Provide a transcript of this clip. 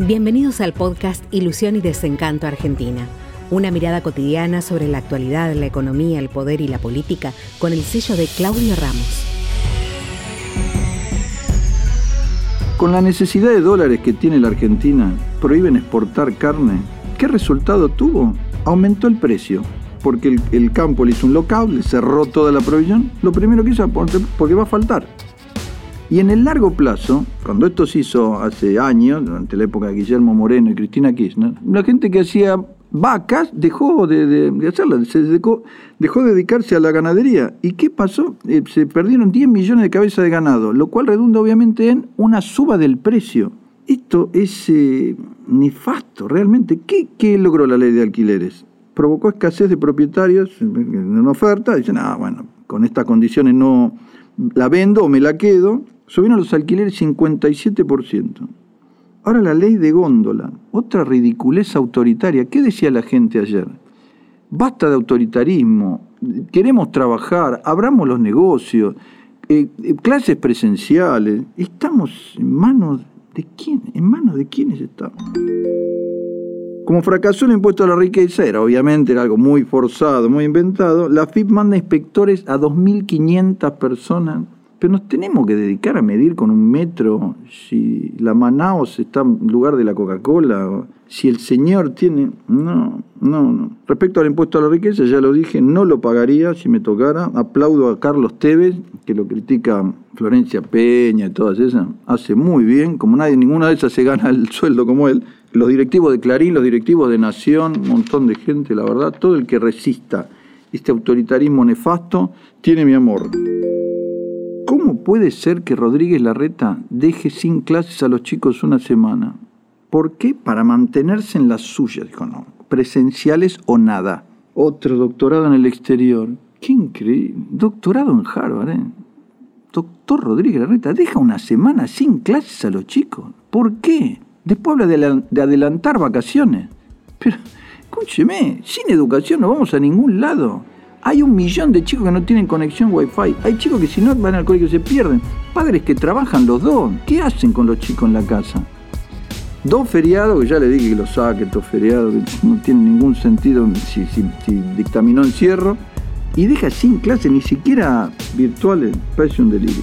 Bienvenidos al podcast Ilusión y Desencanto Argentina. Una mirada cotidiana sobre la actualidad, la economía, el poder y la política con el sello de Claudio Ramos. Con la necesidad de dólares que tiene la Argentina, prohíben exportar carne. ¿Qué resultado tuvo? Aumentó el precio, porque el, campo le hizo un lockout, le cerró toda la provisión. Lo primero que hizo, porque va a faltar. Y en el largo plazo, cuando esto se hizo hace años, durante la época de Guillermo Moreno y Cristina Kirchner, la gente que hacía vacas dejó de, hacerlas, se dejó, dejó, de dedicarse a la ganadería. ¿Y qué pasó? Eh, se perdieron 10 millones de cabezas de ganado, lo cual redunda obviamente en una suba del precio. Esto es eh, nefasto, realmente. ¿Qué, ¿Qué logró la ley de alquileres? Provocó escasez de propietarios en una oferta. Dicen, ah, bueno, con estas condiciones no la vendo o me la quedo subieron los alquileres 57%. Ahora la ley de góndola, otra ridiculez autoritaria. ¿Qué decía la gente ayer? Basta de autoritarismo, queremos trabajar, abramos los negocios, eh, eh, clases presenciales. Estamos en manos de quién, en manos de quiénes estamos. Como fracasó el impuesto a la riqueza, era obviamente algo muy forzado, muy inventado, la FIP manda inspectores a 2.500 personas pero nos tenemos que dedicar a medir con un metro si la Manaos está en lugar de la Coca-Cola, si el señor tiene... No, no, no. Respecto al impuesto a la riqueza, ya lo dije, no lo pagaría si me tocara. Aplaudo a Carlos Tevez, que lo critica Florencia Peña y todas esas. Hace muy bien, como nadie, ninguna de esas se gana el sueldo como él. Los directivos de Clarín, los directivos de Nación, un montón de gente, la verdad, todo el que resista este autoritarismo nefasto, tiene mi amor. ¿Cómo puede ser que Rodríguez Larreta deje sin clases a los chicos una semana? ¿Por qué? Para mantenerse en la suya, dijo no. Presenciales o nada. Otro doctorado en el exterior. Qué increíble. Doctorado en Harvard, ¿eh? Doctor Rodríguez Larreta, deja una semana sin clases a los chicos. ¿Por qué? Después habla de, adelantar vacaciones. Pero, escúcheme, sin educación no vamos a ningún lado. Hay un millón de chicos que no tienen conexión Wi-Fi. Hay chicos que si no van al colegio se pierden. Padres que trabajan los dos. ¿Qué hacen con los chicos en la casa? Dos feriados, que ya le dije que los saque, dos feriados, que no tienen ningún sentido si, si, dictaminó encierro. Y deja sin clase, ni siquiera virtuales. Parece un delirio.